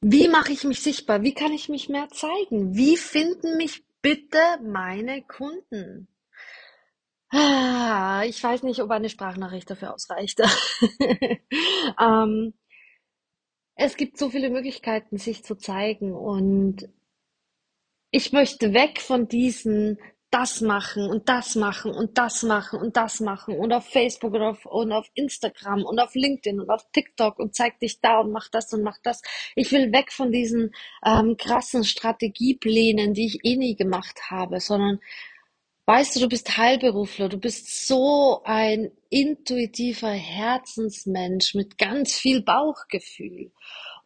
Wie mache ich mich sichtbar? Wie kann ich mich mehr zeigen? Wie finden mich bitte meine Kunden? Ah, ich weiß nicht, ob eine Sprachnachricht dafür ausreicht. ähm, es gibt so viele Möglichkeiten, sich zu zeigen und ich möchte weg von diesen das machen und das machen und das machen und das machen und auf Facebook und auf, und auf Instagram und auf LinkedIn und auf TikTok und zeig dich da und mach das und mach das. Ich will weg von diesen ähm, krassen Strategieplänen, die ich eh nie gemacht habe, sondern weißt du, du bist Heilberufler, du bist so ein intuitiver Herzensmensch mit ganz viel Bauchgefühl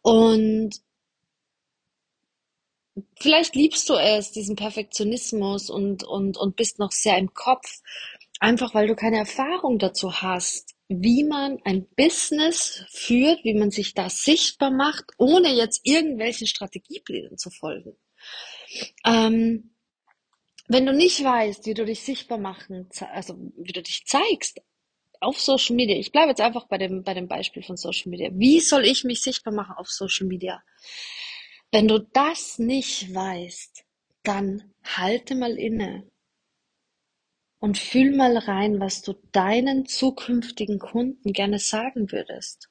und Vielleicht liebst du es, diesen Perfektionismus und, und, und bist noch sehr im Kopf, einfach weil du keine Erfahrung dazu hast, wie man ein Business führt, wie man sich da sichtbar macht, ohne jetzt irgendwelchen Strategieplänen zu folgen. Ähm, wenn du nicht weißt, wie du dich sichtbar machen, also wie du dich zeigst auf Social Media, ich bleibe jetzt einfach bei dem, bei dem Beispiel von Social Media. Wie soll ich mich sichtbar machen auf Social Media? Wenn du das nicht weißt, dann halte mal inne und fühl mal rein, was du deinen zukünftigen Kunden gerne sagen würdest.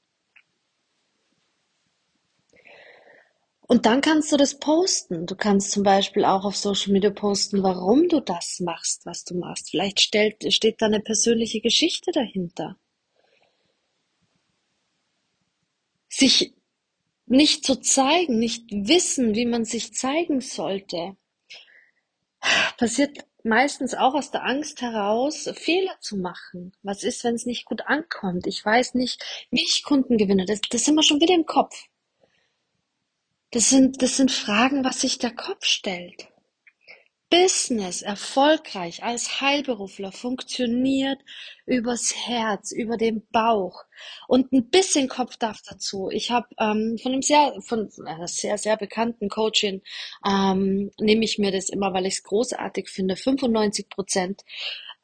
Und dann kannst du das posten. Du kannst zum Beispiel auch auf Social Media posten, warum du das machst, was du machst. Vielleicht stellt, steht da eine persönliche Geschichte dahinter. Sich nicht zu zeigen, nicht wissen, wie man sich zeigen sollte, passiert meistens auch aus der Angst heraus, Fehler zu machen. Was ist, wenn es nicht gut ankommt? Ich weiß nicht, wie ich Kunden gewinne. Das, das sind wir schon wieder im Kopf. Das sind, das sind Fragen, was sich der Kopf stellt. Business erfolgreich als Heilberufler funktioniert übers Herz, über den Bauch und ein bisschen Kopf darf dazu. Ich habe ähm, von einem sehr, von einer sehr, sehr bekannten Coachin ähm, nehme ich mir das immer, weil ich es großartig finde. 95 Prozent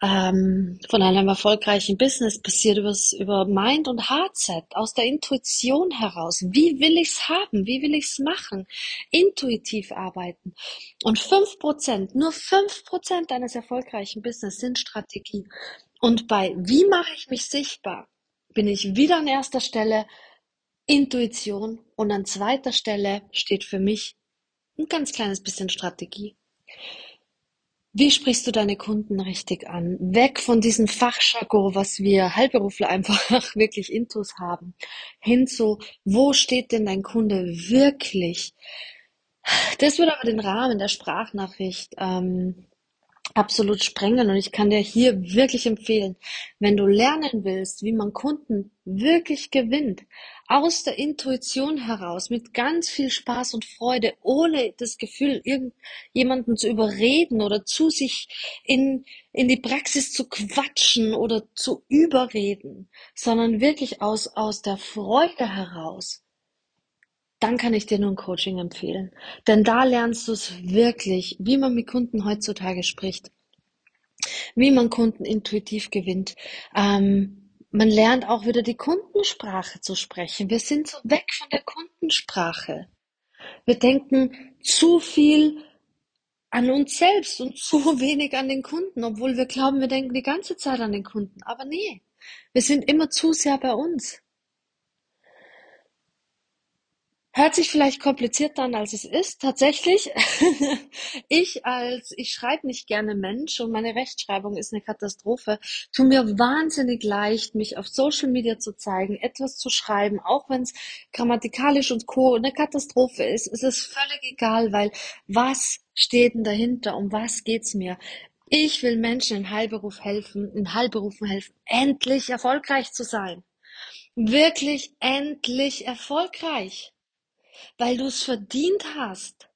ähm, von einem erfolgreichen Business passiert übers, über Mind und Heartset, aus der Intuition heraus. Wie will ich's haben? Wie will ich's machen? Intuitiv arbeiten. Und fünf Prozent, nur fünf Prozent deines erfolgreichen Business sind Strategie. Und bei wie mache ich mich sichtbar, bin ich wieder an erster Stelle Intuition und an zweiter Stelle steht für mich ein ganz kleines bisschen Strategie. Wie sprichst du deine Kunden richtig an? Weg von diesem Fachjargon, was wir Heilberufler einfach wirklich intus haben, hin zu, wo steht denn dein Kunde wirklich? Das würde aber den Rahmen der Sprachnachricht ähm, absolut sprengen und ich kann dir hier wirklich empfehlen, wenn du lernen willst, wie man Kunden wirklich gewinnt, aus der Intuition heraus, mit ganz viel Spaß und Freude, ohne das Gefühl, irgendjemanden zu überreden oder zu sich in, in die Praxis zu quatschen oder zu überreden, sondern wirklich aus, aus der Freude heraus, dann kann ich dir nur ein Coaching empfehlen. Denn da lernst du es wirklich, wie man mit Kunden heutzutage spricht, wie man Kunden intuitiv gewinnt, ähm, man lernt auch wieder die Kundensprache zu sprechen. Wir sind so weg von der Kundensprache. Wir denken zu viel an uns selbst und zu wenig an den Kunden, obwohl wir glauben, wir denken die ganze Zeit an den Kunden. Aber nee, wir sind immer zu sehr bei uns. Hört sich vielleicht komplizierter an, als es ist. Tatsächlich, ich als, ich schreibe nicht gerne Mensch und meine Rechtschreibung ist eine Katastrophe, tu mir wahnsinnig leicht, mich auf Social Media zu zeigen, etwas zu schreiben, auch wenn es grammatikalisch und co. eine Katastrophe ist. Es ist völlig egal, weil was steht denn dahinter? Um was geht's mir? Ich will Menschen in Heilberuf helfen, in Heilberufen helfen, endlich erfolgreich zu sein. Wirklich endlich erfolgreich weil du es verdient hast,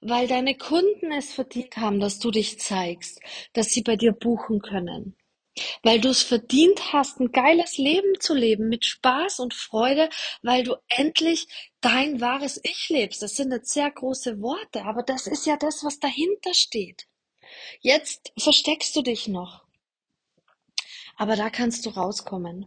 weil deine Kunden es verdient haben, dass du dich zeigst, dass sie bei dir buchen können, weil du es verdient hast, ein geiles Leben zu leben mit Spaß und Freude, weil du endlich dein wahres Ich lebst. Das sind jetzt sehr große Worte, aber das ist ja das, was dahinter steht. Jetzt versteckst du dich noch. Aber da kannst du rauskommen.